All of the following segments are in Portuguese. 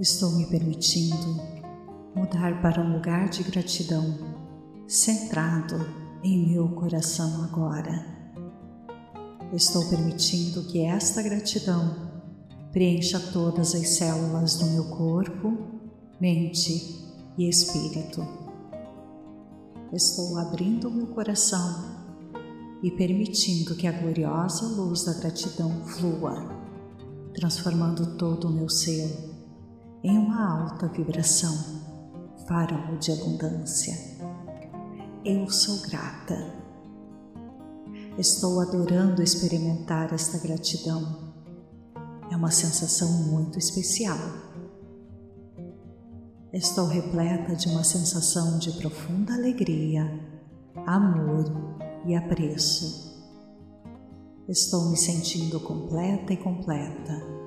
Estou me permitindo mudar para um lugar de gratidão, centrado em meu coração agora. Estou permitindo que esta gratidão preencha todas as células do meu corpo, mente e espírito. Estou abrindo meu coração e permitindo que a gloriosa luz da gratidão flua, transformando todo o meu ser em uma alta vibração, farol de abundância. Eu sou grata. Estou adorando experimentar esta gratidão. É uma sensação muito especial. Estou repleta de uma sensação de profunda alegria, amor e apreço. Estou me sentindo completa e completa.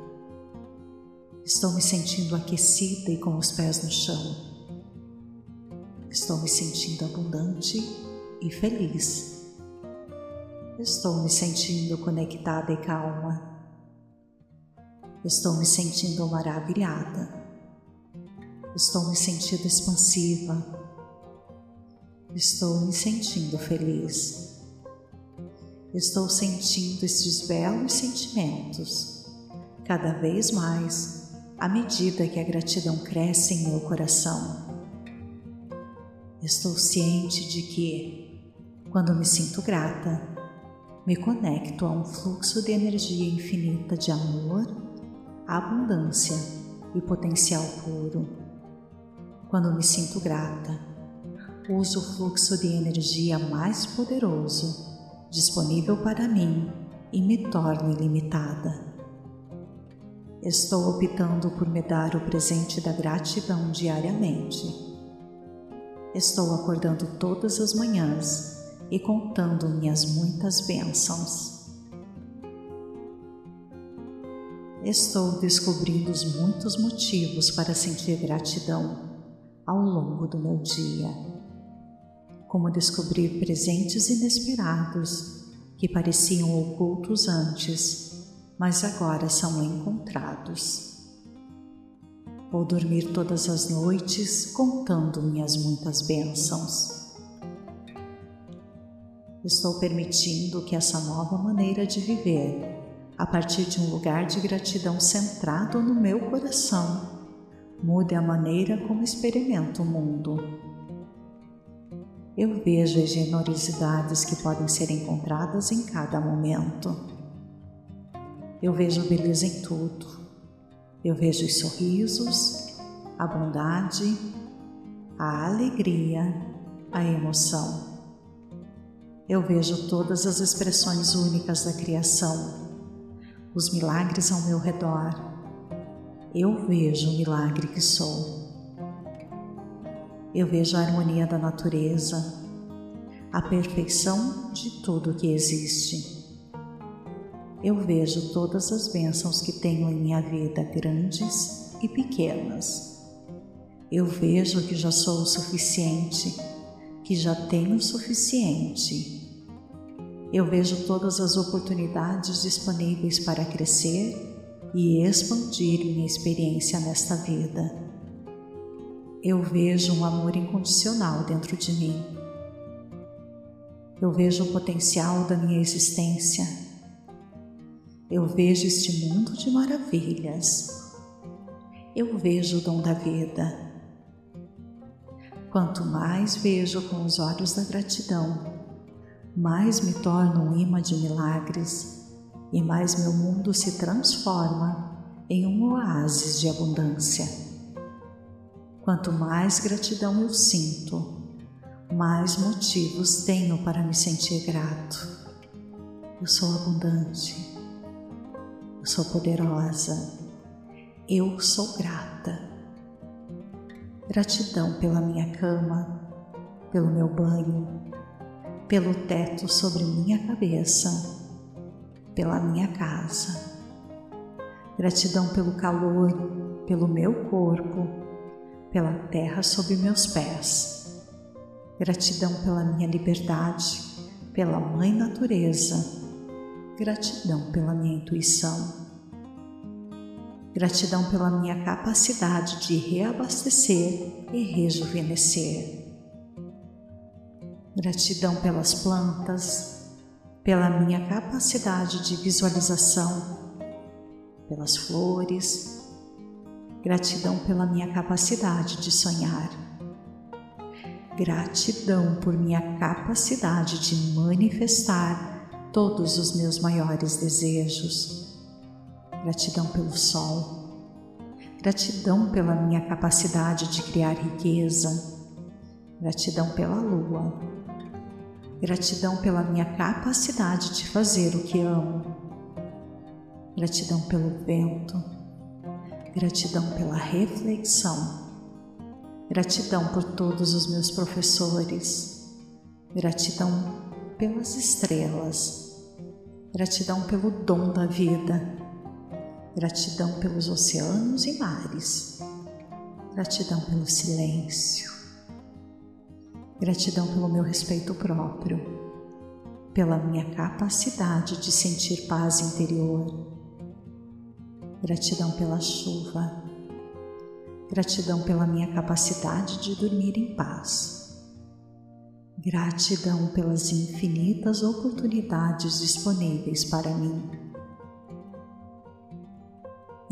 Estou me sentindo aquecida e com os pés no chão. Estou me sentindo abundante e feliz. Estou me sentindo conectada e calma. Estou me sentindo maravilhada. Estou me sentindo expansiva Estou me sentindo feliz. Estou sentindo estes belos sentimentos cada vez mais à medida que a gratidão cresce em meu coração. Estou ciente de que, quando me sinto grata, me conecto a um fluxo de energia infinita de amor, abundância e potencial puro. Quando me sinto grata, uso o fluxo de energia mais poderoso disponível para mim e me torno ilimitada. Estou optando por me dar o presente da gratidão diariamente. Estou acordando todas as manhãs e contando minhas muitas bênçãos. Estou descobrindo os muitos motivos para sentir gratidão ao longo do meu dia como descobrir presentes inesperados que pareciam ocultos antes, mas agora são encontrados. Ou dormir todas as noites contando minhas muitas bênçãos. Estou permitindo que essa nova maneira de viver, a partir de um lugar de gratidão centrado no meu coração, mude a maneira como experimento o mundo eu vejo as generosidades que podem ser encontradas em cada momento. Eu vejo beleza em tudo. Eu vejo os sorrisos, a bondade, a alegria, a emoção. Eu vejo todas as expressões únicas da criação, os milagres ao meu redor. Eu vejo o milagre que sou. Eu vejo a harmonia da natureza, a perfeição de tudo que existe. Eu vejo todas as bênçãos que tenho em minha vida, grandes e pequenas. Eu vejo que já sou o suficiente, que já tenho o suficiente. Eu vejo todas as oportunidades disponíveis para crescer e expandir minha experiência nesta vida eu vejo um amor incondicional dentro de mim. Eu vejo o potencial da minha existência. Eu vejo este mundo de maravilhas. Eu vejo o dom da vida. Quanto mais vejo com os olhos da gratidão, mais me torno um imã de milagres e mais meu mundo se transforma em um oásis de abundância. Quanto mais gratidão eu sinto, mais motivos tenho para me sentir grato. Eu sou abundante, eu sou poderosa, eu sou grata. Gratidão pela minha cama, pelo meu banho, pelo teto sobre minha cabeça, pela minha casa. Gratidão pelo calor, pelo meu corpo pela terra sob meus pés. Gratidão pela minha liberdade, pela Mãe Natureza. Gratidão pela minha intuição. Gratidão pela minha capacidade de reabastecer e rejuvenescer. Gratidão pelas plantas, pela minha capacidade de visualização, pelas flores. Gratidão pela minha capacidade de sonhar. Gratidão por minha capacidade de manifestar todos os meus maiores desejos Gratidão pelo sol. Gratidão pela minha capacidade de criar riqueza. Gratidão pela lua. Gratidão pela minha capacidade de fazer o que amo. Gratidão pelo vento. Gratidão pela reflexão. Gratidão por todos os meus professores. Gratidão pelas estrelas. Gratidão pelo dom da vida. Gratidão pelos oceanos e mares. Gratidão pelo silêncio. Gratidão pelo meu respeito próprio, pela minha capacidade de sentir paz interior. Gratidão pela chuva. Gratidão pela minha capacidade de dormir em paz. Gratidão pelas infinitas oportunidades disponíveis para mim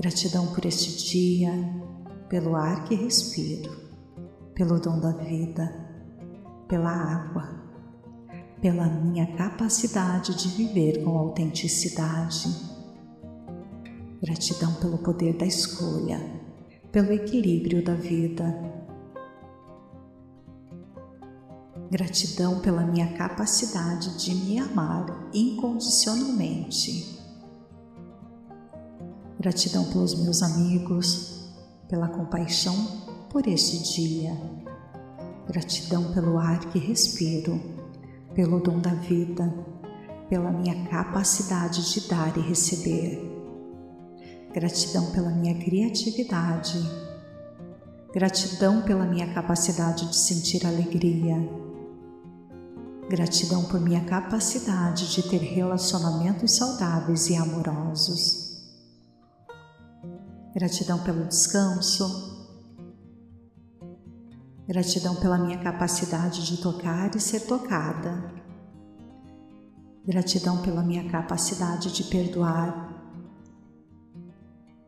Gratidão por este dia, pelo ar que respiro, pelo dom da vida, pela água, pela minha capacidade de viver com autenticidade. Gratidão pelo poder da escolha, pelo equilíbrio da vida. Gratidão pela minha capacidade de me amar incondicionalmente Gratidão pelos meus amigos, pela compaixão por este dia. Gratidão pelo ar que respiro, pelo dom da vida, pela minha capacidade de dar e receber. Gratidão pela minha criatividade. Gratidão pela minha capacidade de sentir alegria. Gratidão por minha capacidade de ter relacionamentos saudáveis e amorosos. Gratidão pelo descanso. Gratidão pela minha capacidade de tocar e ser tocada. Gratidão pela minha capacidade de perdoar.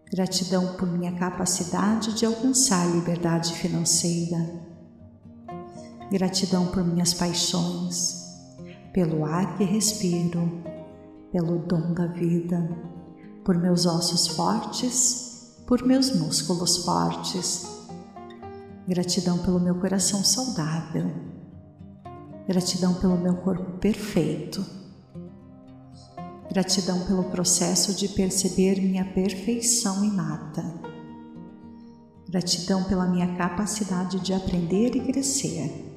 Gratidão por minha capacidade de alcançar liberdade financeira. Gratidão por minhas paixões, pelo ar que respiro, pelo dom da vida, por meus ossos fortes por meus músculos fortes. Gratidão pelo meu coração saudável. Gratidão pelo meu corpo perfeito. Gratidão pelo processo de perceber minha perfeição inata. Gratidão pela minha capacidade de aprender e crescer.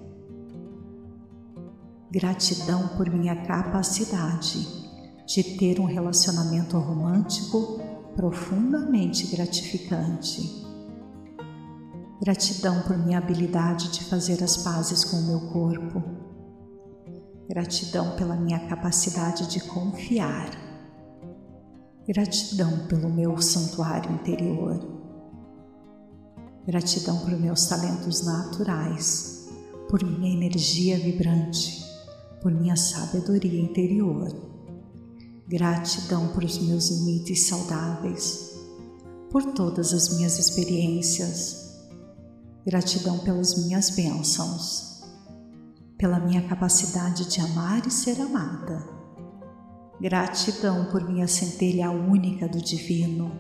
Gratidão por minha capacidade de ter um relacionamento romântico profundamente gratificante. Gratidão por minha habilidade de fazer as pazes com o meu corpo. Gratidão pela minha capacidade de confiar. Gratidão pelo meu santuário interior. Gratidão por meus talentos naturais, por minha energia vibrante, por minha sabedoria interior Gratidão por os meus limites saudáveis, por todas as minhas experiências. Gratidão pelas minhas bênçãos, pela minha capacidade de amar e ser amada. Gratidão por minha centelha única do Divino.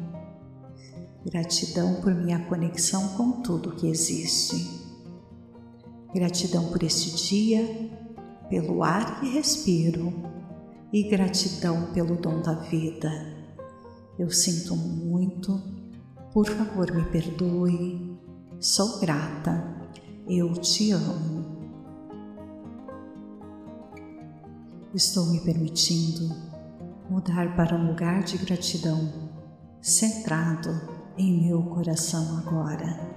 Gratidão por minha conexão com tudo que existe. Gratidão por este dia, pelo ar que respiro e gratidão pelo dom da vida. Eu sinto muito, por favor me perdoe, sou grata, eu te amo. Estou me permitindo mudar para um lugar de gratidão, centrado em meu coração agora.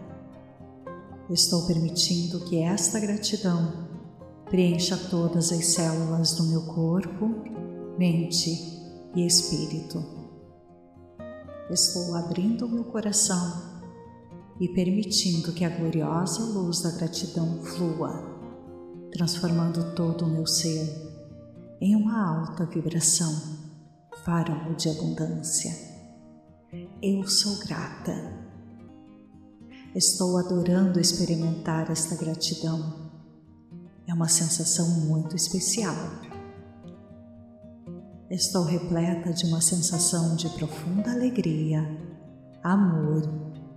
Estou permitindo que esta gratidão preencha todas as células do meu corpo mente e espírito. Estou abrindo meu coração e permitindo que a gloriosa luz da gratidão flua, transformando todo o meu ser em uma alta vibração, farol de abundância. Eu sou grata. Estou adorando experimentar esta gratidão. É uma sensação muito especial. Estou repleta de uma sensação de profunda alegria, amor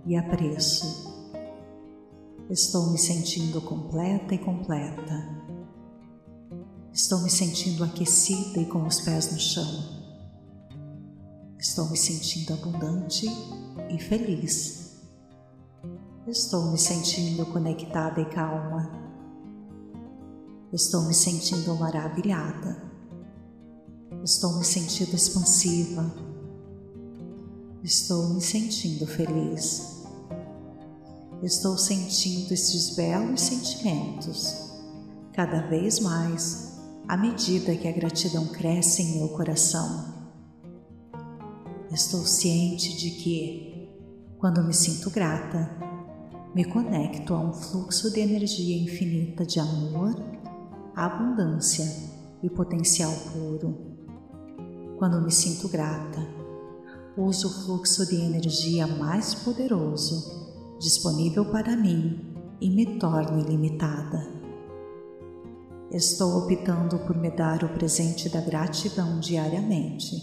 e apreço. Estou me sentindo completa e completa. Estou me sentindo aquecida e com os pés no chão. Estou me sentindo abundante e feliz. Estou me sentindo conectada e calma. Estou me sentindo maravilhada. Estou me sentindo expansiva. Estou me sentindo feliz. Estou sentindo estes belos sentimentos cada vez mais à medida que a gratidão cresce em meu coração. Estou ciente de que, quando me sinto grata, me conecto a um fluxo de energia infinita de amor, abundância e potencial puro. Quando me sinto grata, uso o fluxo de energia mais poderoso disponível para mim e me torno ilimitada. Estou optando por me dar o presente da gratidão diariamente.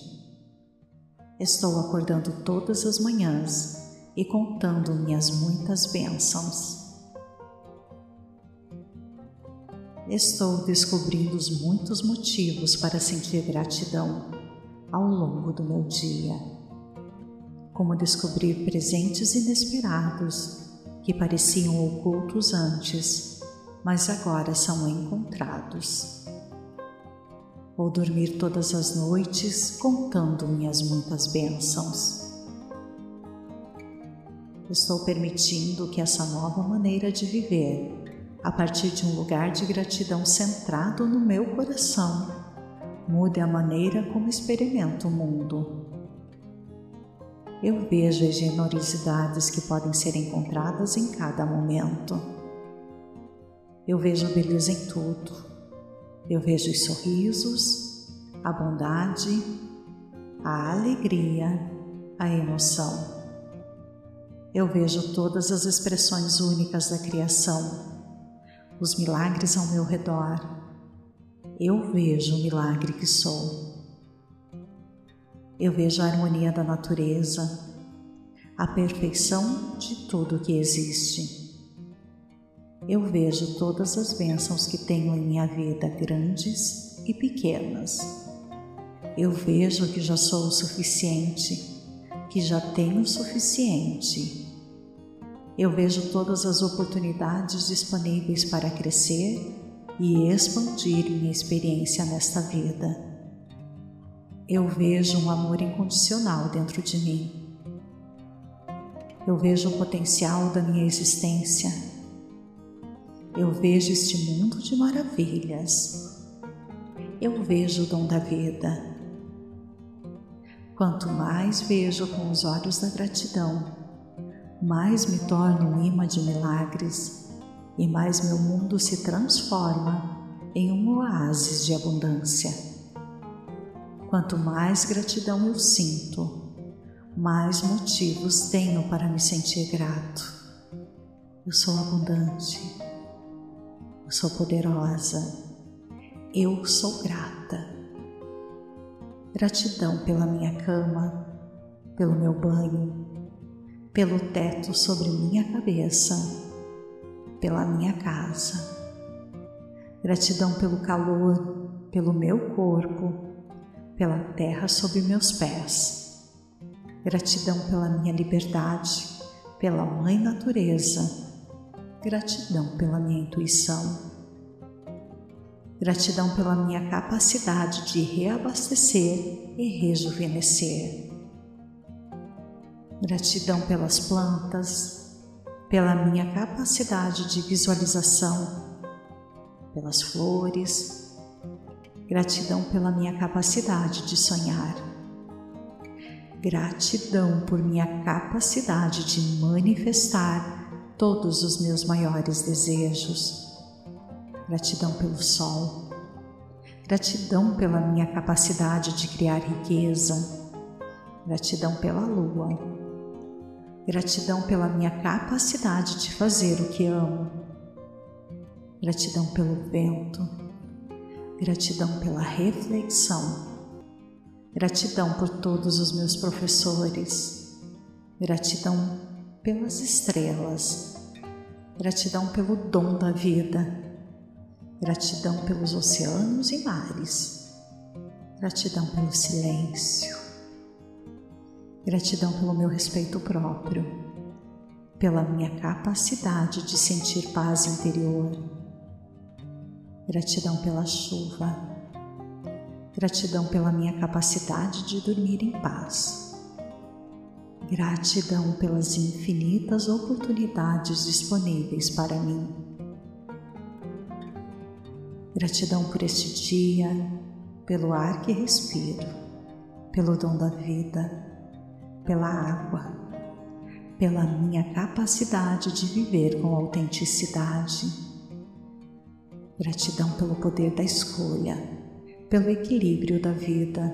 Estou acordando todas as manhãs e contando minhas muitas bênçãos. Estou descobrindo os muitos motivos para sentir gratidão ao longo do meu dia, como descobrir presentes inesperados que pareciam ocultos antes mas agora são encontrados. Vou dormir todas as noites contando minhas muitas bênçãos. Estou permitindo que essa nova maneira de viver, a partir de um lugar de gratidão centrado no meu coração, mude a maneira como experimento o mundo. Eu vejo as generosidades que podem ser encontradas em cada momento eu vejo beleza em tudo. Eu vejo os sorrisos, a bondade, a alegria, a emoção. Eu vejo todas as expressões únicas da criação, os milagres ao meu redor. Eu vejo o milagre que sou. Eu vejo a harmonia da natureza, a perfeição de tudo que existe eu vejo todas as bênçãos que tenho em minha vida, grandes e pequenas. Eu vejo que já sou o suficiente, que já tenho o suficiente. Eu vejo todas as oportunidades disponíveis para crescer e expandir minha experiência nesta vida. Eu vejo um amor incondicional dentro de mim. Eu vejo o potencial da minha existência eu vejo este mundo de maravilhas. Eu vejo o dom da vida. Quanto mais vejo com os olhos da gratidão, mais me torno um imã de milagres e mais meu mundo se transforma em um oásis de abundância. Quanto mais gratidão eu sinto, mais motivos tenho para me sentir grato. Eu sou abundante eu sou poderosa, eu sou grata. Gratidão pela minha cama, pelo meu banho, pelo teto sobre minha cabeça, pela minha casa. Gratidão pelo calor, pelo meu corpo, pela terra sob meus pés. Gratidão pela minha liberdade, pela Mãe Natureza Gratidão pela minha intuição. Gratidão pela minha capacidade de reabastecer e rejuvenescer. Gratidão pelas plantas, pela minha capacidade de visualização, pelas flores. Gratidão pela minha capacidade de sonhar. Gratidão por minha capacidade de manifestar todos os meus maiores desejos. Gratidão pelo sol. Gratidão pela minha capacidade de criar riqueza. Gratidão pela lua. Gratidão pela minha capacidade de fazer o que amo. Gratidão pelo vento. Gratidão pela reflexão Gratidão por todos os meus professores. Gratidão pelas estrelas. Gratidão pelo dom da vida. Gratidão pelos oceanos e mares. Gratidão pelo silêncio. Gratidão pelo meu respeito próprio, pela minha capacidade de sentir paz interior. Gratidão pela chuva Gratidão pela minha capacidade de dormir em paz. Gratidão pelas infinitas oportunidades disponíveis para mim. Gratidão por este dia, pelo ar que respiro, pelo dom da vida, pela água, pela minha capacidade de viver com autenticidade. Gratidão pelo poder da escolha pelo equilíbrio da vida.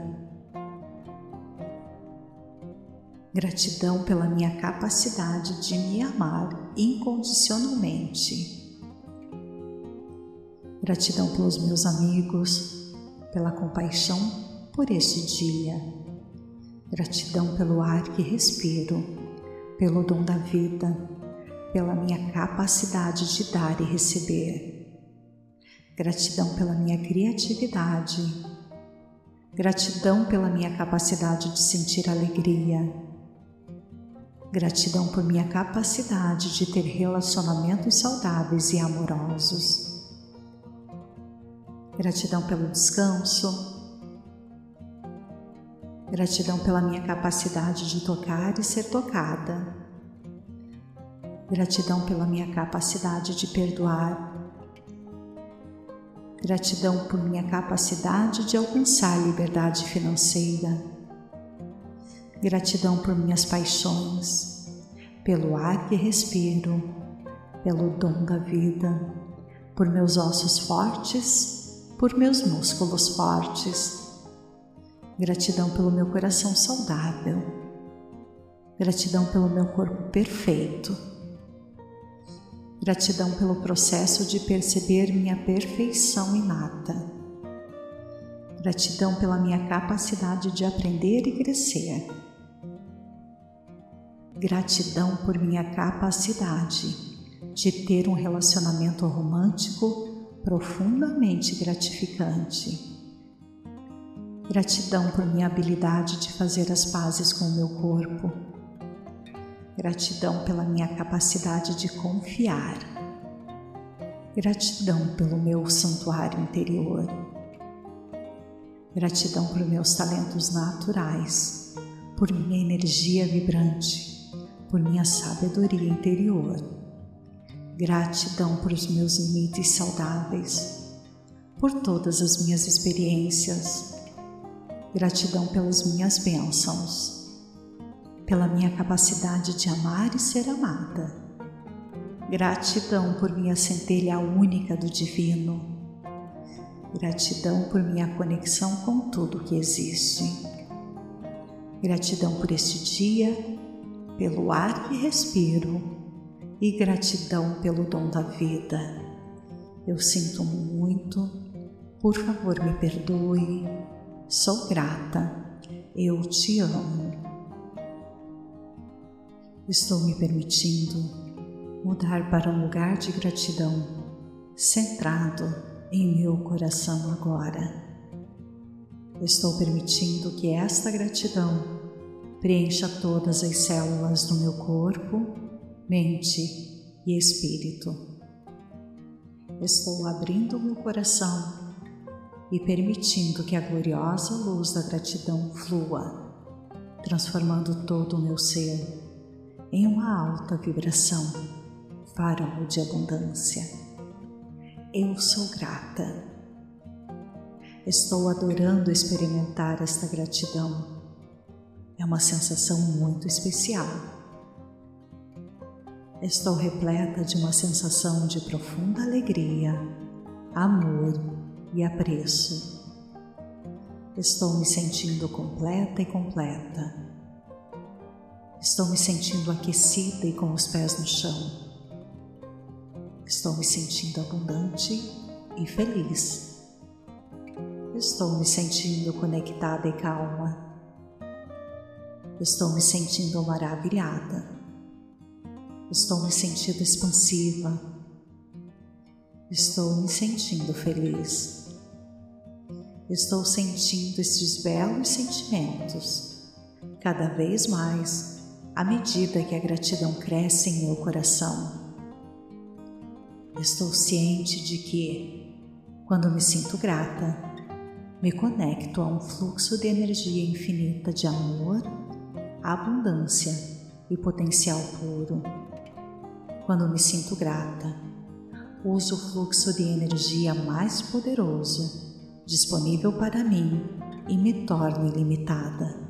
Gratidão pela minha capacidade de me amar incondicionalmente. Gratidão pelos meus amigos, pela compaixão por este dia. Gratidão pelo ar que respiro, pelo dom da vida, pela minha capacidade de dar e receber. Gratidão pela minha criatividade. Gratidão pela minha capacidade de sentir alegria. Gratidão por minha capacidade de ter relacionamentos saudáveis e amorosos. Gratidão pelo descanso. Gratidão pela minha capacidade de tocar e ser tocada. Gratidão pela minha capacidade de perdoar Gratidão por minha capacidade de alcançar liberdade financeira. Gratidão por minhas paixões, pelo ar que respiro, pelo dom da vida, por meus ossos fortes, por meus músculos fortes. Gratidão pelo meu coração saudável. Gratidão pelo meu corpo perfeito Gratidão pelo processo de perceber minha perfeição inata. Gratidão pela minha capacidade de aprender e crescer. Gratidão por minha capacidade de ter um relacionamento romântico profundamente gratificante. Gratidão por minha habilidade de fazer as pazes com o meu corpo Gratidão pela minha capacidade de confiar. Gratidão pelo meu santuário interior. Gratidão por meus talentos naturais, por minha energia vibrante, por minha sabedoria interior. Gratidão por os meus limites saudáveis, por todas as minhas experiências. Gratidão pelas minhas bênçãos pela minha capacidade de amar e ser amada. Gratidão por minha centelha única do Divino. Gratidão por minha conexão com tudo que existe. Gratidão por este dia, pelo ar que respiro e gratidão pelo dom da vida. Eu sinto muito, por favor me perdoe, sou grata, eu te amo. Estou me permitindo mudar para um lugar de gratidão, centrado em meu coração agora. Estou permitindo que esta gratidão preencha todas as células do meu corpo, mente e espírito. Estou abrindo meu coração e permitindo que a gloriosa luz da gratidão flua, transformando todo o meu ser em uma alta vibração, farol de abundância. Eu sou grata. Estou adorando experimentar esta gratidão. é uma sensação muito especial. Estou repleta de uma sensação de profunda alegria, amor e apreço. Estou me sentindo completa e completa. Estou me sentindo aquecida e com os pés no chão. Estou me sentindo abundante e feliz. Estou me sentindo conectada e calma. Estou me sentindo maravilhada. Estou me sentindo expansiva. Estou me sentindo feliz. Estou sentindo estes belos sentimentos cada vez mais à medida que a gratidão cresce em meu coração. Estou ciente de que, quando me sinto grata, me conecto a um fluxo de energia infinita de amor, abundância e potencial puro. Quando me sinto grata, uso o fluxo de energia mais poderoso disponível para mim e me torno ilimitada.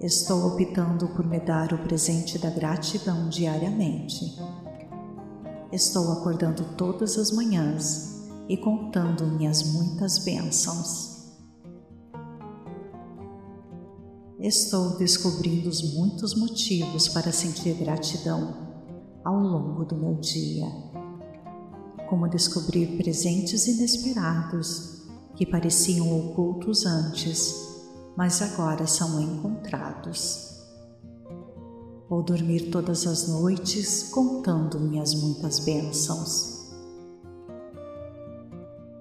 Estou optando por me dar o presente da gratidão diariamente. Estou acordando todas as manhãs e contando minhas muitas bênçãos. Estou descobrindo os muitos motivos para sentir gratidão ao longo do meu dia como descobrir presentes inesperados que pareciam ocultos antes, mas agora são encontrados. Vou dormir todas as noites contando minhas muitas bênçãos.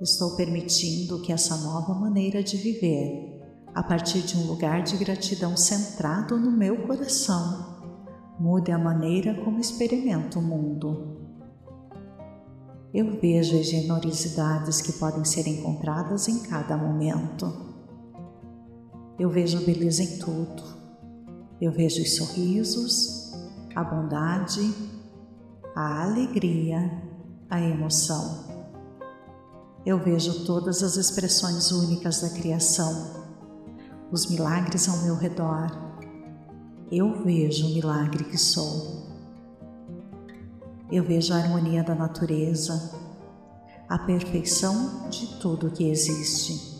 Estou permitindo que essa nova maneira de viver, a partir de um lugar de gratidão centrado no meu coração, mude a maneira como experimento o mundo eu vejo as generosidades que podem ser encontradas em cada momento. Eu vejo beleza em tudo. Eu vejo os sorrisos, a bondade, a alegria, a emoção. Eu vejo todas as expressões únicas da criação, os milagres ao meu redor. Eu vejo o milagre que sou. Eu vejo a harmonia da natureza, a perfeição de tudo que existe.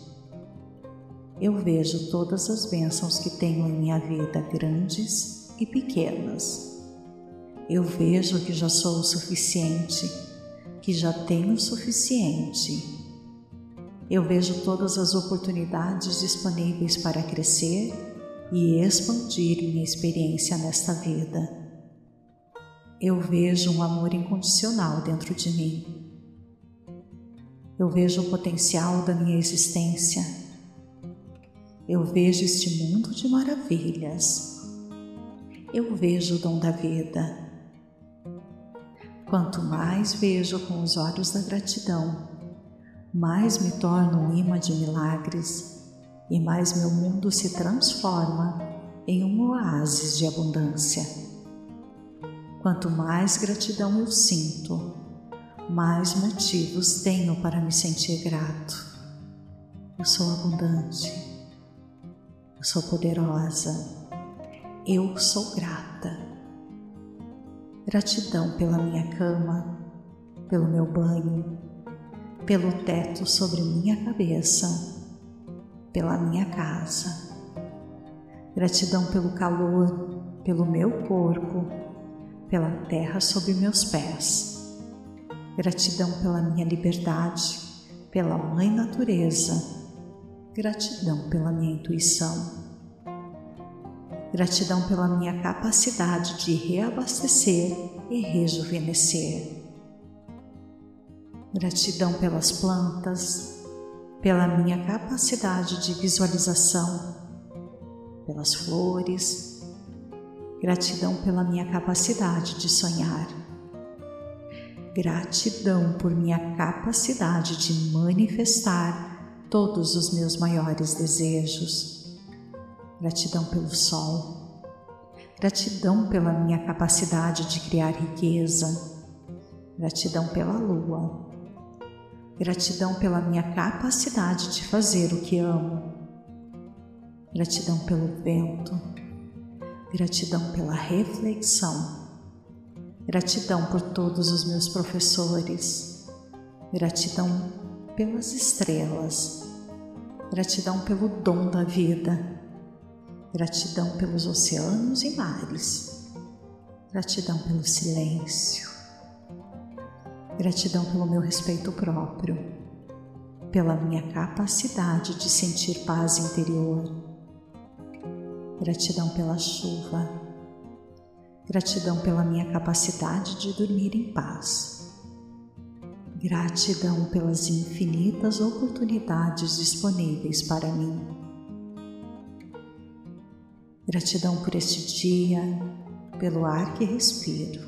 Eu vejo todas as bênçãos que tenho em minha vida, grandes e pequenas. Eu vejo que já sou o suficiente, que já tenho o suficiente. Eu vejo todas as oportunidades disponíveis para crescer e expandir minha experiência nesta vida eu vejo um amor incondicional dentro de mim. Eu vejo o potencial da minha existência. Eu vejo este mundo de maravilhas. Eu vejo o dom da vida. Quanto mais vejo com os olhos da gratidão, mais me torno um imã de milagres e mais meu mundo se transforma em um oásis de abundância. Quanto mais gratidão eu sinto, mais motivos tenho para me sentir grato. Eu sou abundante, eu sou poderosa, eu sou grata. Gratidão pela minha cama, pelo meu banho, pelo teto sobre minha cabeça, pela minha casa. Gratidão pelo calor, pelo meu corpo pela terra sob meus pés. Gratidão pela minha liberdade, pela Mãe Natureza. Gratidão pela minha intuição. Gratidão pela minha capacidade de reabastecer e rejuvenescer. Gratidão pelas plantas, pela minha capacidade de visualização, pelas flores, Gratidão pela minha capacidade de sonhar. Gratidão por minha capacidade de manifestar todos os meus maiores desejos. Gratidão pelo sol. Gratidão pela minha capacidade de criar riqueza. Gratidão pela lua. Gratidão pela minha capacidade de fazer o que amo. gratidão pelo vento, gratidão pela reflexão, gratidão por todos os meus professores, gratidão pelas estrelas, gratidão pelo dom da vida, gratidão pelos oceanos e mares, gratidão pelo silêncio, gratidão pelo meu respeito próprio, pela minha capacidade de sentir paz interior, gratidão pela chuva, gratidão pela minha capacidade de dormir em paz Gratidão pelas infinitas oportunidades disponíveis para mim. Gratidão por este dia, pelo ar que respiro,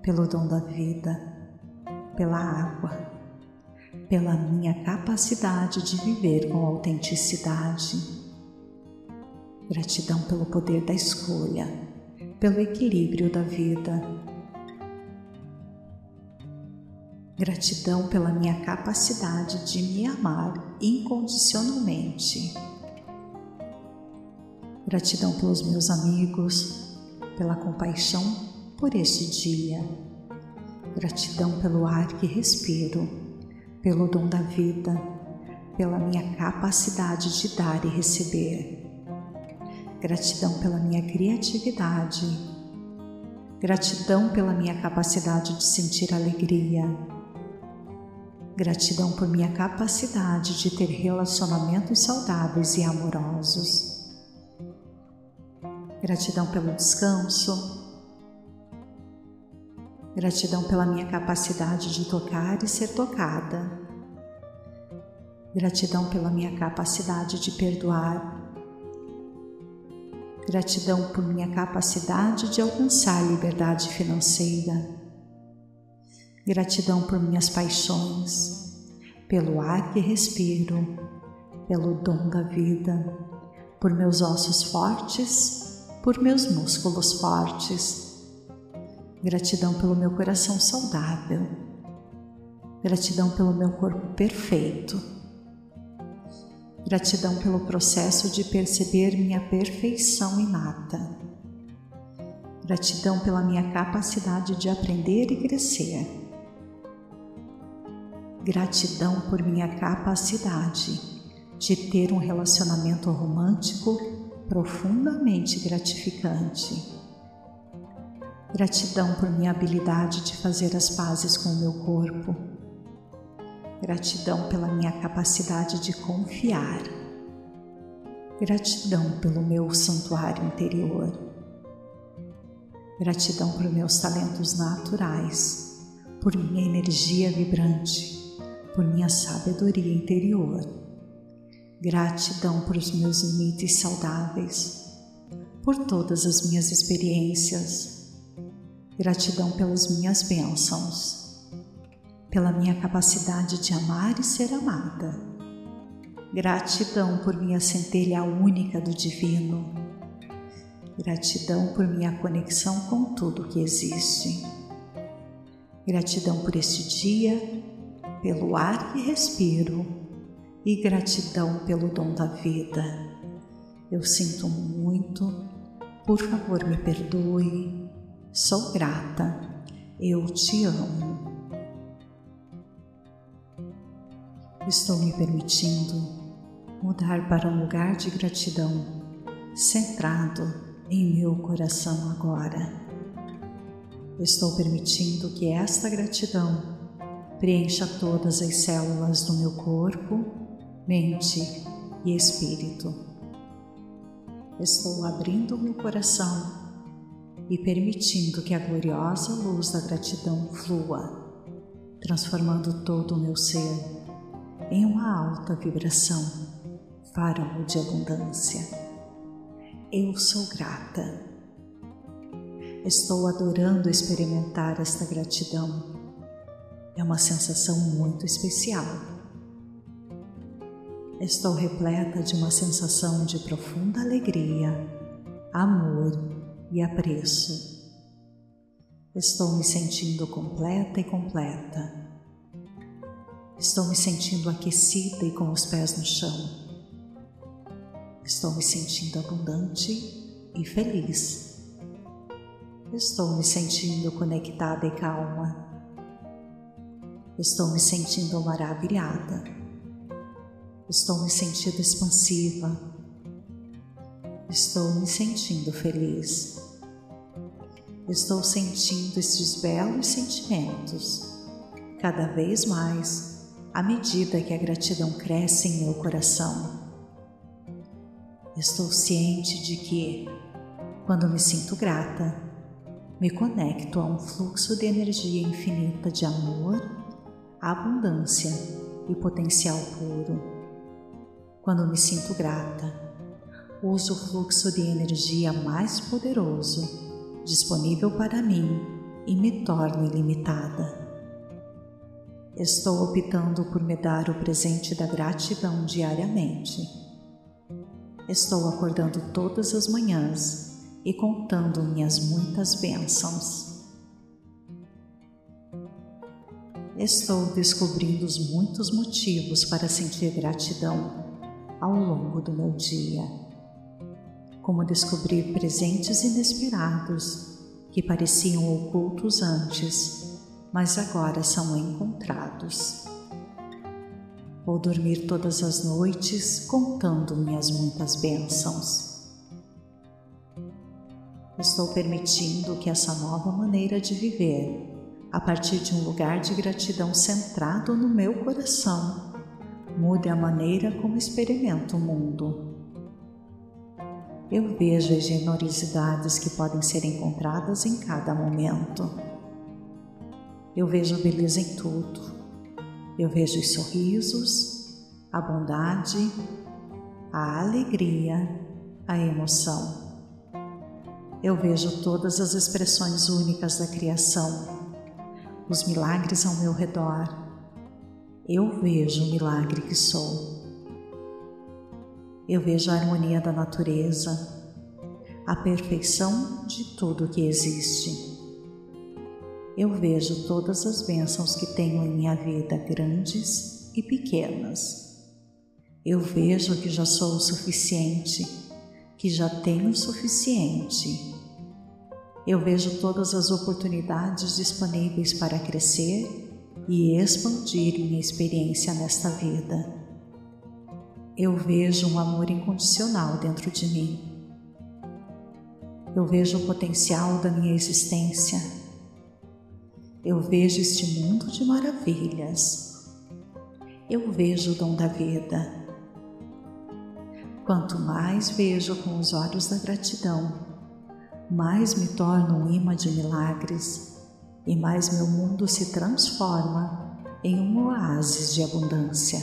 pelo dom da vida, pela água, pela minha capacidade de viver com autenticidade. Gratidão pelo poder da escolha, pelo equilíbrio da vida Gratidão pela minha capacidade de me amar incondicionalmente. Gratidão pelos meus amigos, pela compaixão por este dia. Gratidão pelo ar que respiro, pelo dom da vida, pela minha capacidade de dar e receber. Gratidão pela minha criatividade. Gratidão pela minha capacidade de sentir alegria Gratidão por minha capacidade de ter relacionamentos saudáveis e amorosos. Gratidão pelo descanso. Gratidão pela minha capacidade de tocar e ser tocada. Gratidão pela minha capacidade de perdoar. Gratidão por minha capacidade de alcançar liberdade financeira Gratidão por minhas paixões, pelo ar que respiro, pelo dom da vida, por meus ossos fortes, por meus músculos fortes. Gratidão pelo meu coração saudável. Gratidão pelo meu corpo perfeito. Gratidão pelo processo de perceber minha perfeição inata. Gratidão pela minha capacidade de aprender e crescer Gratidão por minha capacidade de ter um relacionamento romântico profundamente gratificante. Gratidão por minha habilidade de fazer as pazes com o meu corpo. Gratidão pela minha capacidade de confiar. Gratidão pelo meu santuário interior. Gratidão por meus talentos naturais, por minha energia vibrante por minha sabedoria interior. Gratidão por os meus limites saudáveis, por todas as minhas experiências. Gratidão pelas minhas bênçãos, pela minha capacidade de amar e ser amada. Gratidão por minha centelha única do Divino. Gratidão por minha conexão com tudo que existe. Gratidão por este dia pelo ar que respiro e gratidão pelo dom da vida. Eu sinto muito, por favor me perdoe, sou grata, eu te amo. Estou me permitindo mudar para um lugar de gratidão, centrado em meu coração agora. Estou permitindo que esta gratidão preencha todas as células do meu corpo, mente e espírito. Estou abrindo meu coração e permitindo que a gloriosa luz da gratidão flua, transformando todo o meu ser em uma alta vibração, farol de abundância. Eu sou grata. Estou adorando experimentar esta gratidão é uma sensação muito especial. Estou repleta de uma sensação de profunda alegria, amor e apreço. Estou me sentindo completa e completa. Estou me sentindo aquecida e com os pés no chão. Estou me sentindo abundante e feliz. Estou me sentindo conectada e calma. Estou me sentindo maravilhada. Estou me sentindo expansiva. Estou me sentindo feliz. Estou sentindo estes belos sentimentos cada vez mais à medida que a gratidão cresce em meu coração. Estou ciente de que, quando me sinto grata, me conecto a um fluxo de energia infinita de amor abundância e potencial puro. Quando me sinto grata, uso o fluxo de energia mais poderoso disponível para mim e me torno ilimitada. Estou optando por me dar o presente da gratidão diariamente. Estou acordando todas as manhãs e contando minhas muitas bênçãos. estou descobrindo os muitos motivos para sentir gratidão ao longo do meu dia. Como descobrir presentes inesperados que pareciam ocultos antes, mas agora são encontrados. Vou dormir todas as noites contando minhas muitas bênçãos. Estou permitindo que essa nova maneira de viver a partir de um lugar de gratidão centrado no meu coração, mude a maneira como experimento o mundo. Eu vejo as generosidades que podem ser encontradas em cada momento. Eu vejo beleza em tudo. Eu vejo os sorrisos, a bondade, a alegria, a emoção. Eu vejo todas as expressões únicas da criação os milagres ao meu redor, eu vejo o milagre que sou. Eu vejo a harmonia da natureza, a perfeição de tudo que existe. Eu vejo todas as bênçãos que tenho em minha vida, grandes e pequenas. Eu vejo que já sou o suficiente, que já tenho o suficiente eu vejo todas as oportunidades disponíveis para crescer e expandir minha experiência nesta vida. Eu vejo um amor incondicional dentro de mim. Eu vejo o potencial da minha existência. Eu vejo este mundo de maravilhas. Eu vejo o dom da vida. Quanto mais vejo com os olhos da gratidão, mais me torno um imã de milagres e mais meu mundo se transforma em um oásis de abundância.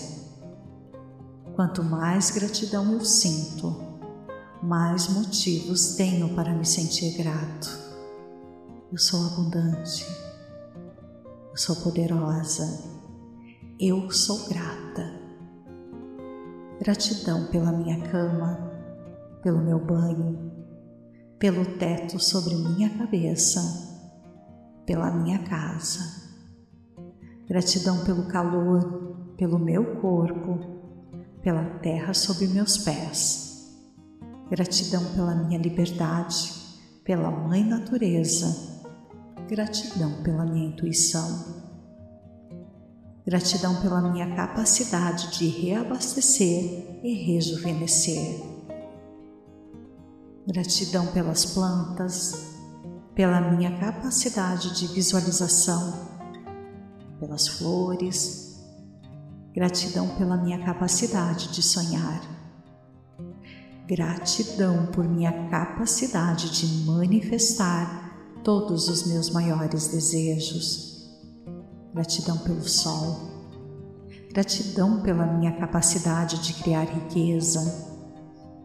Quanto mais gratidão eu sinto, mais motivos tenho para me sentir grato. Eu sou abundante, eu sou poderosa, eu sou grata. Gratidão pela minha cama, pelo meu banho, pelo teto sobre minha cabeça, pela minha casa. Gratidão pelo calor, pelo meu corpo, pela terra sob meus pés. Gratidão pela minha liberdade, pela Mãe Natureza. Gratidão pela minha intuição. Gratidão pela minha capacidade de reabastecer e rejuvenescer Gratidão pelas plantas, pela minha capacidade de visualização, pelas flores. Gratidão pela minha capacidade de sonhar. Gratidão por minha capacidade de manifestar todos os meus maiores desejos. Gratidão pelo sol. Gratidão pela minha capacidade de criar riqueza.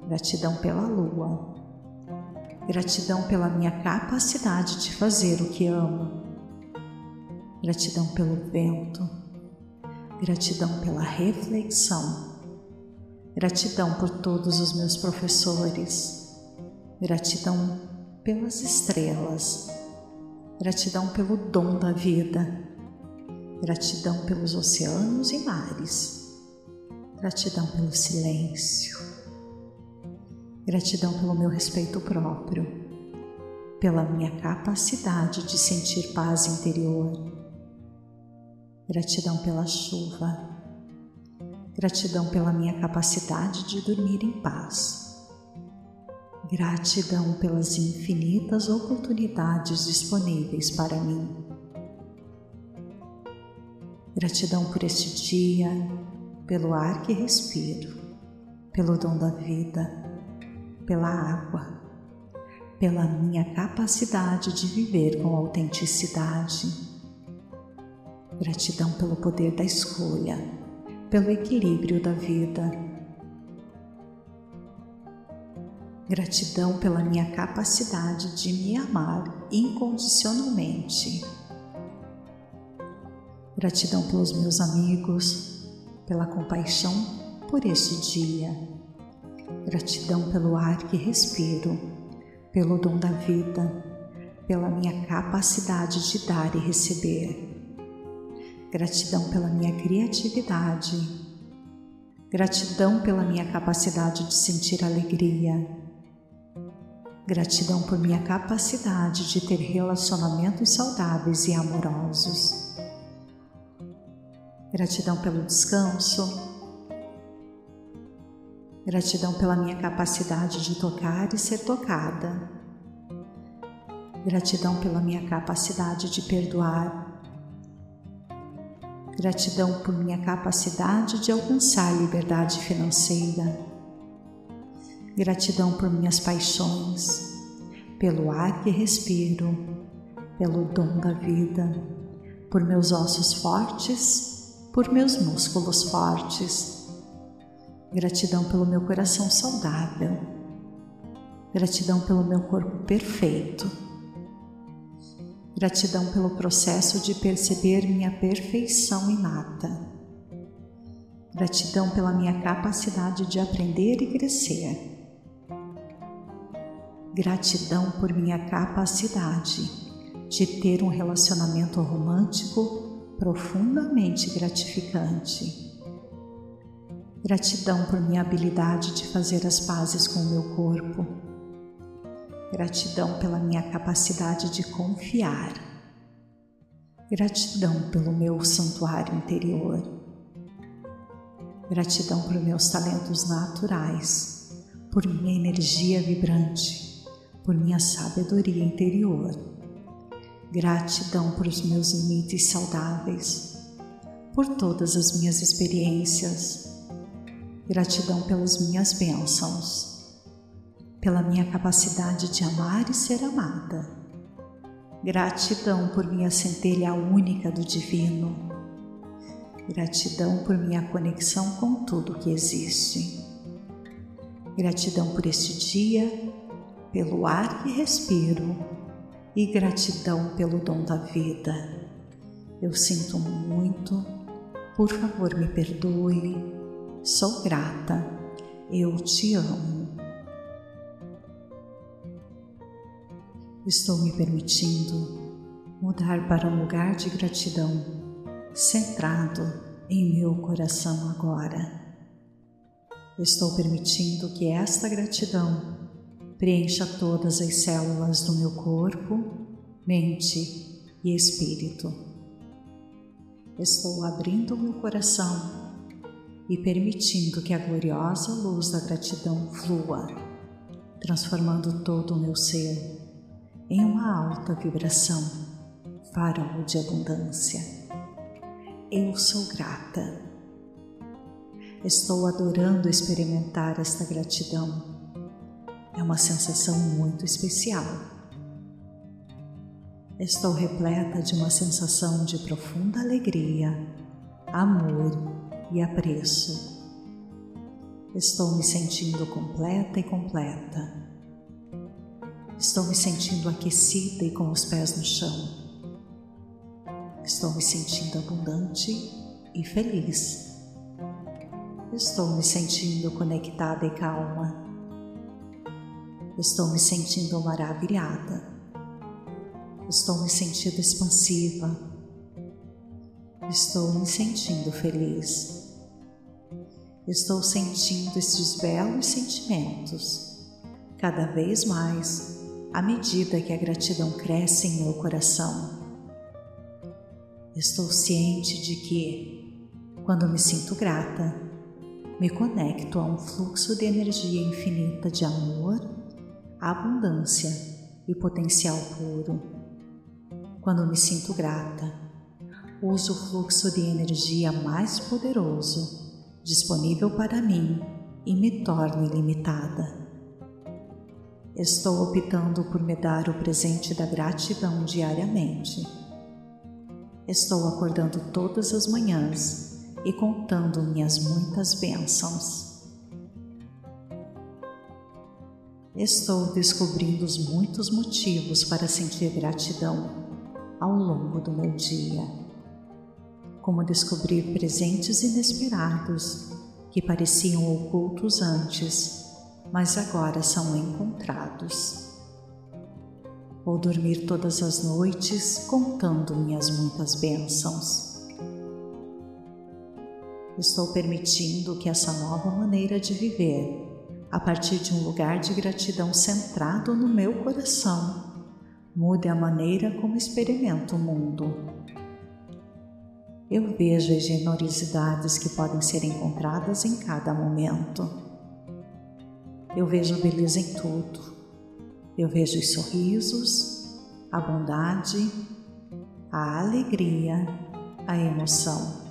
Gratidão pela lua Gratidão pela minha capacidade de fazer o que amo. Gratidão pelo vento. Gratidão pela reflexão. Gratidão por todos os meus professores. Gratidão pelas estrelas. Gratidão pelo dom da vida. Gratidão pelos oceanos e mares. Gratidão pelo silêncio. Gratidão pelo meu respeito próprio, pela minha capacidade de sentir paz interior. Gratidão pela chuva. Gratidão pela minha capacidade de dormir em paz. Gratidão pelas infinitas oportunidades disponíveis para mim. Gratidão por este dia, pelo ar que respiro, pelo dom da vida pela água, pela minha capacidade de viver com autenticidade. Gratidão pelo poder da escolha, pelo equilíbrio da vida. Gratidão pela minha capacidade de me amar incondicionalmente. Gratidão pelos meus amigos, pela compaixão por este dia Gratidão pelo ar que respiro, pelo dom da vida, pela minha capacidade de dar e receber. Gratidão pela minha criatividade. Gratidão pela minha capacidade de sentir alegria. Gratidão por minha capacidade de ter relacionamentos saudáveis e amorosos. Gratidão pelo descanso, Gratidão pela minha capacidade de tocar e ser tocada. Gratidão pela minha capacidade de perdoar. Gratidão por minha capacidade de alcançar liberdade financeira. Gratidão por minhas paixões, pelo ar que respiro, pelo dom da vida, por meus ossos fortes, por meus músculos fortes Gratidão pelo meu coração saudável. Gratidão pelo meu corpo perfeito. Gratidão pelo processo de perceber minha perfeição inata. Gratidão pela minha capacidade de aprender e crescer. Gratidão por minha capacidade de ter um relacionamento romântico profundamente gratificante Gratidão por minha habilidade de fazer as pazes com o meu corpo. Gratidão pela minha capacidade de confiar. Gratidão pelo meu santuário interior. Gratidão por meus talentos naturais, por minha energia vibrante, por minha sabedoria interior. Gratidão por os meus limites saudáveis, por todas as minhas experiências Gratidão pelas minhas bênçãos, pela minha capacidade de amar e ser amada. Gratidão por minha centelha única do Divino. Gratidão por minha conexão com tudo que existe. Gratidão por este dia, pelo ar que respiro e gratidão pelo dom da vida. Eu sinto muito, por favor me perdoe Sou grata, eu te amo. Estou me permitindo mudar para um lugar de gratidão, centrado em meu coração agora. Estou permitindo que esta gratidão preencha todas as células do meu corpo, mente e espírito. Estou abrindo meu coração e permitindo que a gloriosa luz da gratidão flua, transformando todo o meu ser em uma alta vibração, farol de abundância. Eu sou grata. Estou adorando experimentar esta gratidão. É uma sensação muito especial. Estou repleta de uma sensação de profunda alegria, amor e apreço. Estou me sentindo completa e completa. Estou me sentindo aquecida e com os pés no chão. Estou me sentindo abundante e feliz. Estou me sentindo conectada e calma. Estou me sentindo maravilhada. Estou me sentindo expansiva. Estou me sentindo feliz. Estou sentindo estes belos sentimentos cada vez mais à medida que a gratidão cresce em meu coração. Estou ciente de que, quando me sinto grata, me conecto a um fluxo de energia infinita de amor, abundância e potencial puro. Quando me sinto grata, uso o fluxo de energia mais poderoso disponível para mim e me torno ilimitada. Estou optando por me dar o presente da gratidão diariamente. Estou acordando todas as manhãs e contando minhas muitas bênçãos. Estou descobrindo os muitos motivos para sentir gratidão ao longo do meu dia. Como descobrir presentes inesperados que pareciam ocultos antes mas agora são encontrados. Vou dormir todas as noites contando minhas muitas bênçãos. Estou permitindo que essa nova maneira de viver, a partir de um lugar de gratidão centrado no meu coração, mude a maneira como experimento o mundo. Eu vejo as generosidades que podem ser encontradas em cada momento eu vejo beleza em tudo. Eu vejo os sorrisos, a bondade, a alegria, a emoção.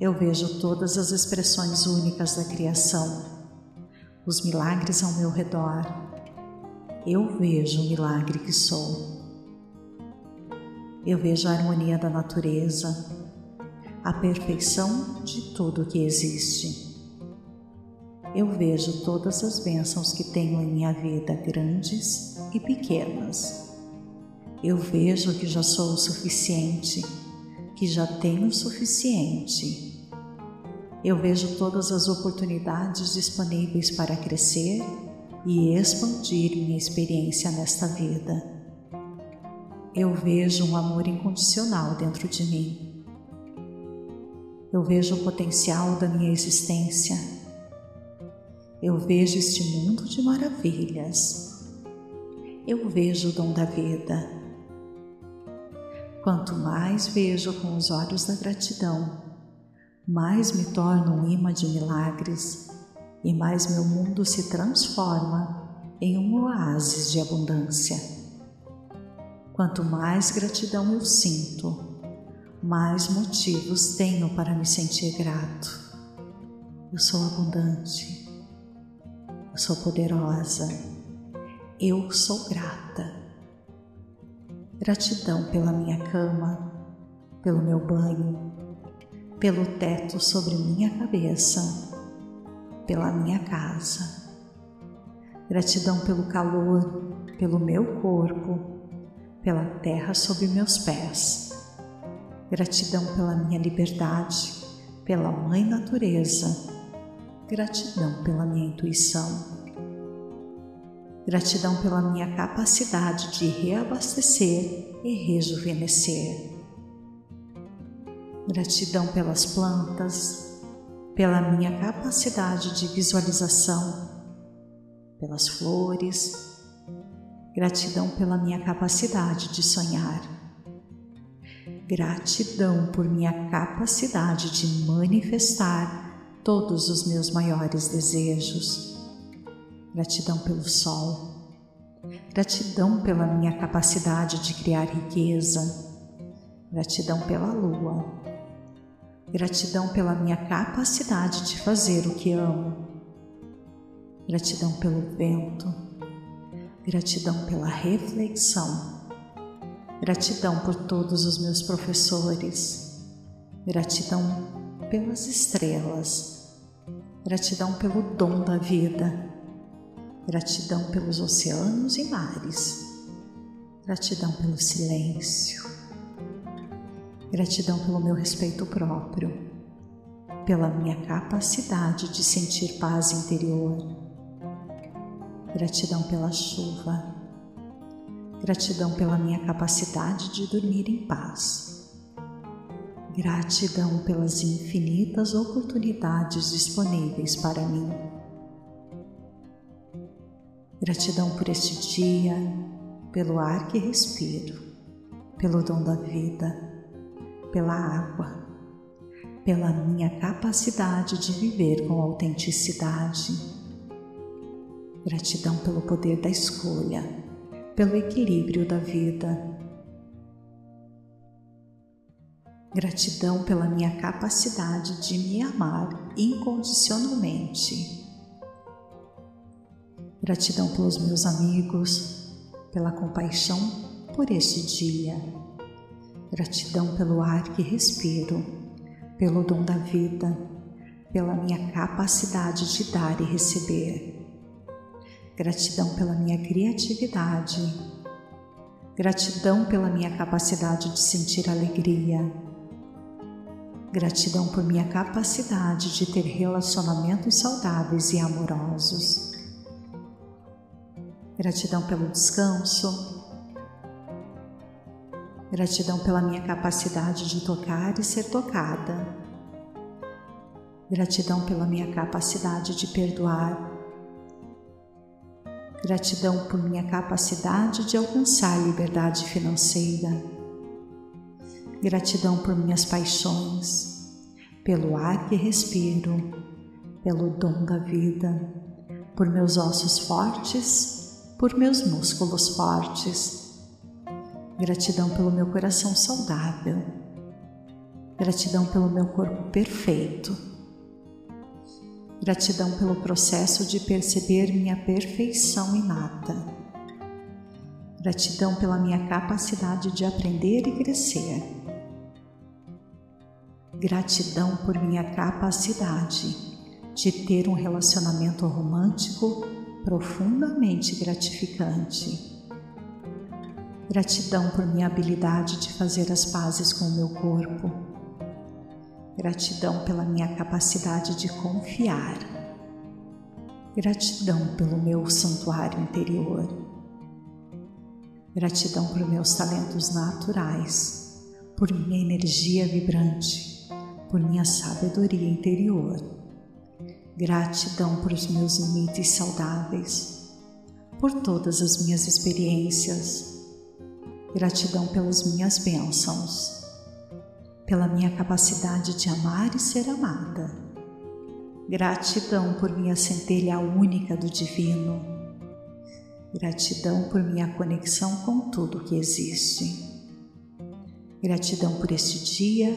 Eu vejo todas as expressões únicas da criação, os milagres ao meu redor. Eu vejo o milagre que sou. Eu vejo a harmonia da natureza, a perfeição de tudo que existe eu vejo todas as bênçãos que tenho em minha vida, grandes e pequenas. Eu vejo que já sou o suficiente, que já tenho o suficiente. Eu vejo todas as oportunidades disponíveis para crescer e expandir minha experiência nesta vida. Eu vejo um amor incondicional dentro de mim. Eu vejo o potencial da minha existência eu vejo este mundo de maravilhas. Eu vejo o dom da vida. Quanto mais vejo com os olhos da gratidão, mais me torno um imã de milagres e mais meu mundo se transforma em um oásis de abundância. Quanto mais gratidão eu sinto, mais motivos tenho para me sentir grato. Eu sou abundante eu sou poderosa, eu sou grata. Gratidão pela minha cama, pelo meu banho, pelo teto sobre minha cabeça, pela minha casa. Gratidão pelo calor, pelo meu corpo, pela terra sob meus pés. Gratidão pela minha liberdade, pela Mãe Natureza Gratidão pela minha intuição. Gratidão pela minha capacidade de reabastecer e rejuvenescer. Gratidão pelas plantas, pela minha capacidade de visualização, pelas flores. Gratidão pela minha capacidade de sonhar. Gratidão por minha capacidade de manifestar todos os meus maiores desejos. Gratidão pelo sol, gratidão pela minha capacidade de criar riqueza, gratidão pela lua, gratidão pela minha capacidade de fazer o que amo, gratidão pelo vento, gratidão pela reflexão, gratidão por todos os meus professores, gratidão pelas estrelas Gratidão pelo dom da vida. Gratidão pelos oceanos e mares. Gratidão pelo silêncio. Gratidão pelo meu respeito próprio. Pela minha capacidade de sentir paz interior. Gratidão pela chuva. Gratidão pela minha capacidade de dormir em paz. Gratidão pelas infinitas oportunidades disponíveis para mim. Gratidão por este dia, pelo ar que respiro, pelo dom da vida, pela água, pela minha capacidade de viver com autenticidade. Gratidão pelo poder da escolha, pelo equilíbrio da vida. Gratidão pela minha capacidade de me amar incondicionalmente. Gratidão pelos meus amigos, pela compaixão por este dia. Gratidão pelo ar que respiro pelo dom da vida, pela minha capacidade de dar e receber. Gratidão pela minha criatividade. Gratidão pela minha capacidade de sentir alegria. Gratidão por minha capacidade de ter relacionamentos saudáveis e amorosos. Gratidão pelo descanso, Gratidão pela minha capacidade de tocar e ser tocada. Gratidão pela minha capacidade de perdoar. Gratidão por minha capacidade de alcançar liberdade financeira. Gratidão por minhas paixões, pelo ar que respiro, pelo dom da vida, por meus ossos fortes, por meus músculos fortes Gratidão pelo meu coração saudável. Gratidão pelo meu corpo perfeito. Gratidão pelo processo de perceber minha perfeição inata. Gratidão pela minha capacidade de aprender e crescer. Gratidão por minha capacidade de ter um relacionamento romântico profundamente gratificante Gratidão por minha habilidade de fazer as pazes com o meu corpo. Gratidão pela minha capacidade de confiar. Gratidão pelo meu santuário interior. Gratidão por meus talentos naturais, por minha energia vibrante, por minha sabedoria interior. Gratidão por os meus limites saudáveis, por todas as minhas experiências Gratidão pelas minhas bênçãos, pela minha capacidade de amar e ser amada. Gratidão por minha centelha única do Divino. Gratidão por minha conexão com tudo que existe. Gratidão por este dia,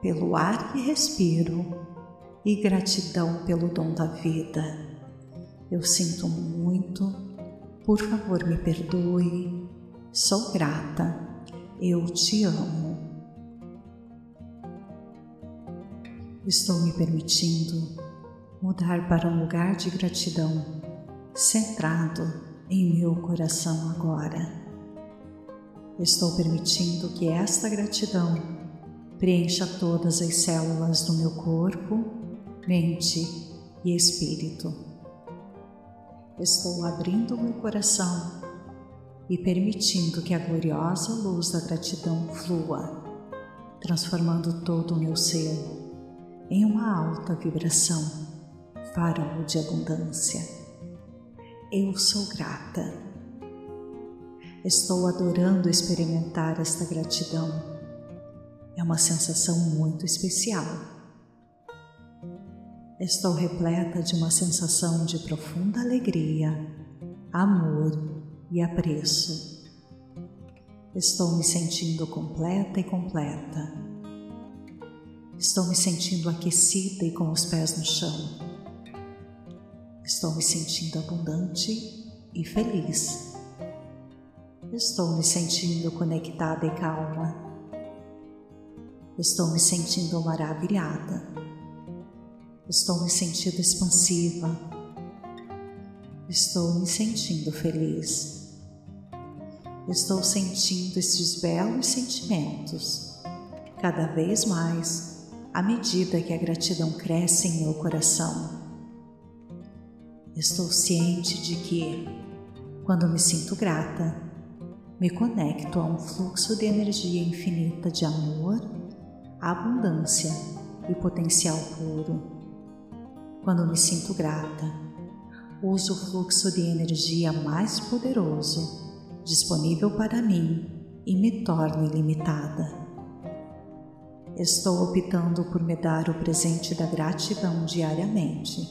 pelo ar que respiro e gratidão pelo dom da vida. Eu sinto muito, por favor me perdoe, Sou grata, eu te amo. Estou me permitindo mudar para um lugar de gratidão, centrado em meu coração agora. Estou permitindo que esta gratidão preencha todas as células do meu corpo, mente e espírito. Estou abrindo meu coração e permitindo que a gloriosa luz da gratidão flua, transformando todo o meu ser em uma alta vibração, farol de abundância. Eu sou grata. Estou adorando experimentar esta gratidão. É uma sensação muito especial. Estou repleta de uma sensação de profunda alegria, amor e apreço. Estou me sentindo completa e completa. Estou me sentindo aquecida e com os pés no chão. Estou me sentindo abundante e feliz. Estou me sentindo conectada e calma. Estou me sentindo maravilhada. Estou me sentindo expansiva. Estou me sentindo feliz. Estou sentindo estes belos sentimentos cada vez mais à medida que a gratidão cresce em meu coração. Estou ciente de que, quando me sinto grata, me conecto a um fluxo de energia infinita de amor, abundância e potencial puro. Quando me sinto grata, uso o fluxo de energia mais poderoso disponível para mim e me torno ilimitada. Estou optando por me dar o presente da gratidão diariamente.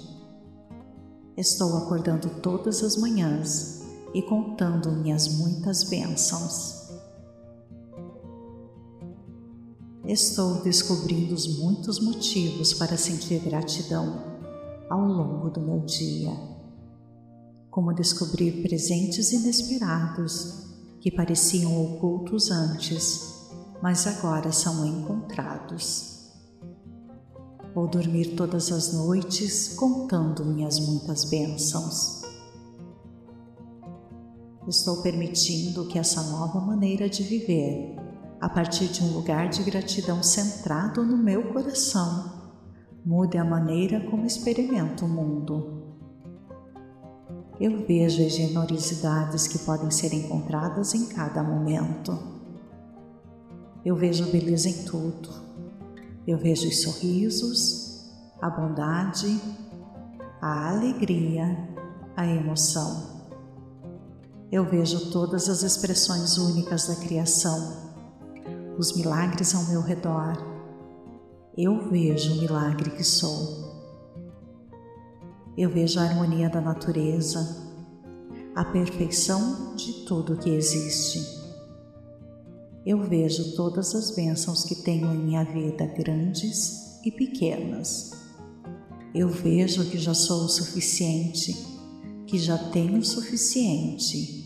Estou acordando todas as manhãs e contando minhas muitas bênçãos. Estou descobrindo os muitos motivos para sentir gratidão ao longo do meu dia. Como descobrir presentes inesperados que pareciam ocultos antes, mas agora são encontrados. Vou dormir todas as noites contando minhas muitas bênçãos. Estou permitindo que essa nova maneira de viver a partir de um lugar de gratidão centrado no meu coração, mude a maneira como experimento o mundo. Eu vejo as generosidades que podem ser encontradas em cada momento. Eu vejo beleza em tudo. Eu vejo os sorrisos, a bondade, a alegria, a emoção. Eu vejo todas as expressões únicas da criação os milagres ao meu redor, eu vejo o milagre que sou. Eu vejo a harmonia da natureza, a perfeição de tudo que existe. Eu vejo todas as bênçãos que tenho em minha vida, grandes e pequenas. Eu vejo que já sou o suficiente, que já tenho o suficiente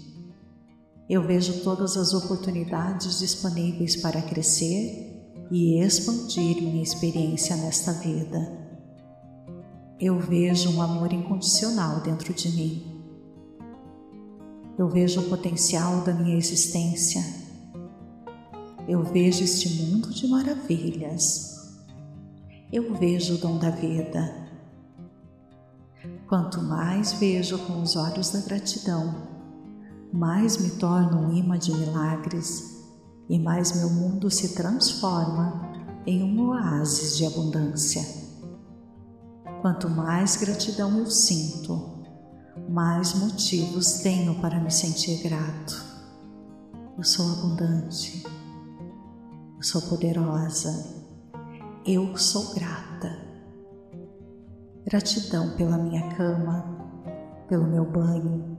eu vejo todas as oportunidades disponíveis para crescer e expandir minha experiência nesta vida. Eu vejo um amor incondicional dentro de mim. Eu vejo o potencial da minha existência. Eu vejo este mundo de maravilhas. Eu vejo o dom da vida. Quanto mais vejo com os olhos da gratidão, mais me torno um imã de milagres e mais meu mundo se transforma em um oásis de abundância. Quanto mais gratidão eu sinto, mais motivos tenho para me sentir grato. Eu sou abundante, eu sou poderosa, eu sou grata. Gratidão pela minha cama, pelo meu banho,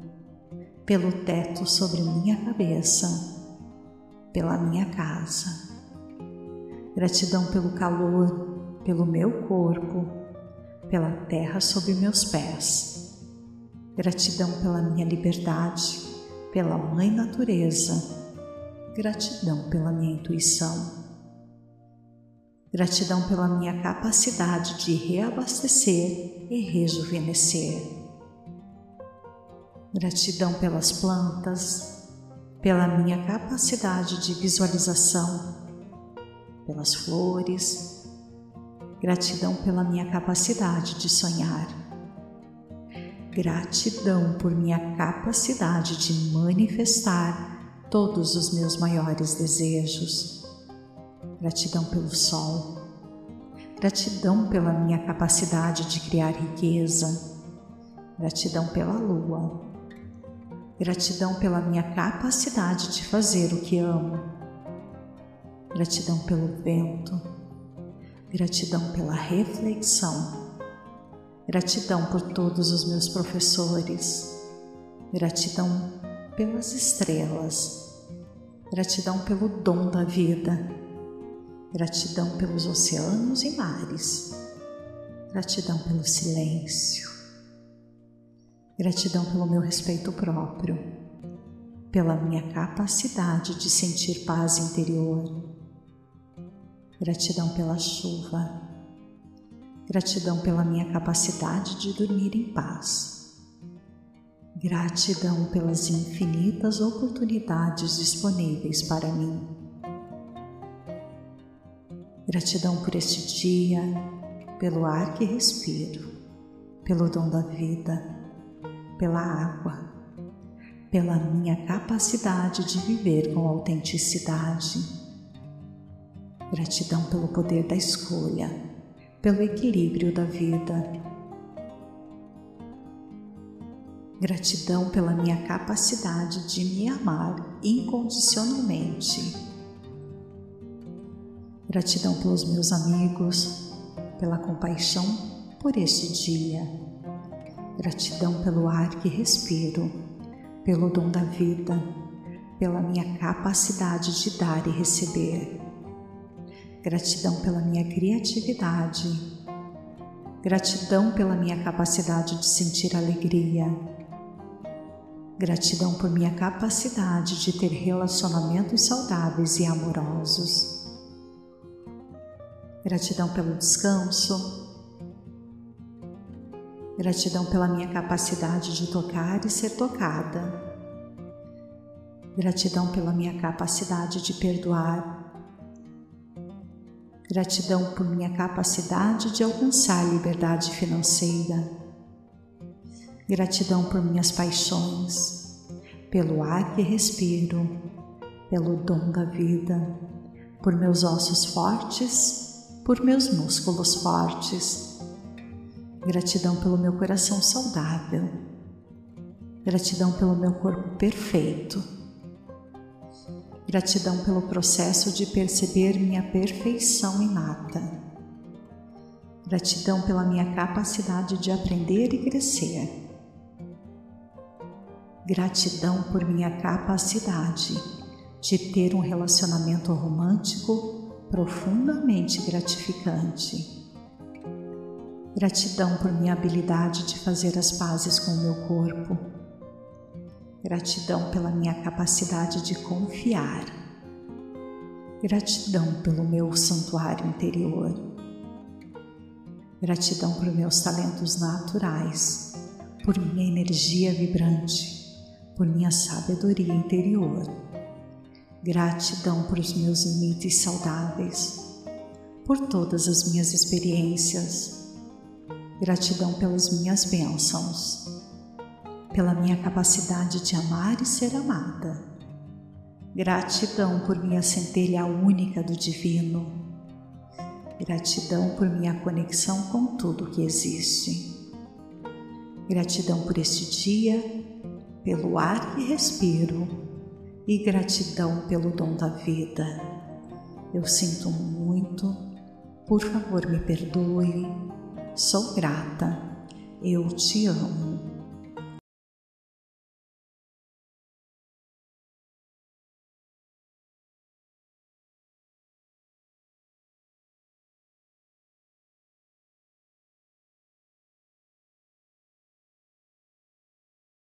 pelo teto sobre minha cabeça, pela minha casa. Gratidão pelo calor, pelo meu corpo, pela terra sob meus pés. Gratidão pela minha liberdade, pela Mãe Natureza. Gratidão pela minha intuição. Gratidão pela minha capacidade de reabastecer e rejuvenescer Gratidão pelas plantas, pela minha capacidade de visualização, pelas flores. Gratidão pela minha capacidade de sonhar. Gratidão por minha capacidade de manifestar todos os meus maiores desejos. Gratidão pelo sol. Gratidão pela minha capacidade de criar riqueza. Gratidão pela lua Gratidão pela minha capacidade de fazer o que amo. Gratidão pelo vento. Gratidão pela reflexão. Gratidão por todos os meus professores. Gratidão pelas estrelas. Gratidão pelo dom da vida. Gratidão pelos oceanos e mares. Gratidão pelo silêncio. Gratidão pelo meu respeito próprio, pela minha capacidade de sentir paz interior. Gratidão pela chuva. Gratidão pela minha capacidade de dormir em paz. Gratidão pelas infinitas oportunidades disponíveis para mim. Gratidão por este dia, pelo ar que respiro, pelo dom da vida pela água, pela minha capacidade de viver com autenticidade. Gratidão pelo poder da escolha, pelo equilíbrio da vida. Gratidão pela minha capacidade de me amar incondicionalmente. Gratidão pelos meus amigos, pela compaixão por este dia. Gratidão pelo ar que respiro, pelo dom da vida, pela minha capacidade de dar e receber. Gratidão pela minha criatividade. Gratidão pela minha capacidade de sentir alegria Gratidão por minha capacidade de ter relacionamentos saudáveis e amorosos. Gratidão pelo descanso. Gratidão pela minha capacidade de tocar e ser tocada. Gratidão pela minha capacidade de perdoar. Gratidão por minha capacidade de alcançar liberdade financeira Gratidão por minhas paixões, pelo ar que respiro, pelo dom da vida, por meus ossos fortes, por meus músculos fortes. Gratidão pelo meu coração saudável. Gratidão pelo meu corpo perfeito. Gratidão pelo processo de perceber minha perfeição inata. Gratidão pela minha capacidade de aprender e crescer Gratidão por minha capacidade de ter um relacionamento romântico profundamente gratificante. Gratidão por minha habilidade de fazer as pazes com o meu corpo. Gratidão pela minha capacidade de confiar. Gratidão pelo meu santuário interior. Gratidão por meus talentos naturais, por minha energia vibrante por minha sabedoria interior. Gratidão por os meus limites saudáveis, por todas as minhas experiências. Gratidão pelas minhas bênçãos, pela minha capacidade de amar e ser amada. Gratidão por minha centelha única do Divino. Gratidão por minha conexão com tudo que existe. Gratidão por este dia pelo ar que respiro e gratidão pelo dom da vida. Eu sinto muito, por favor me perdoe, sou grata, eu te amo.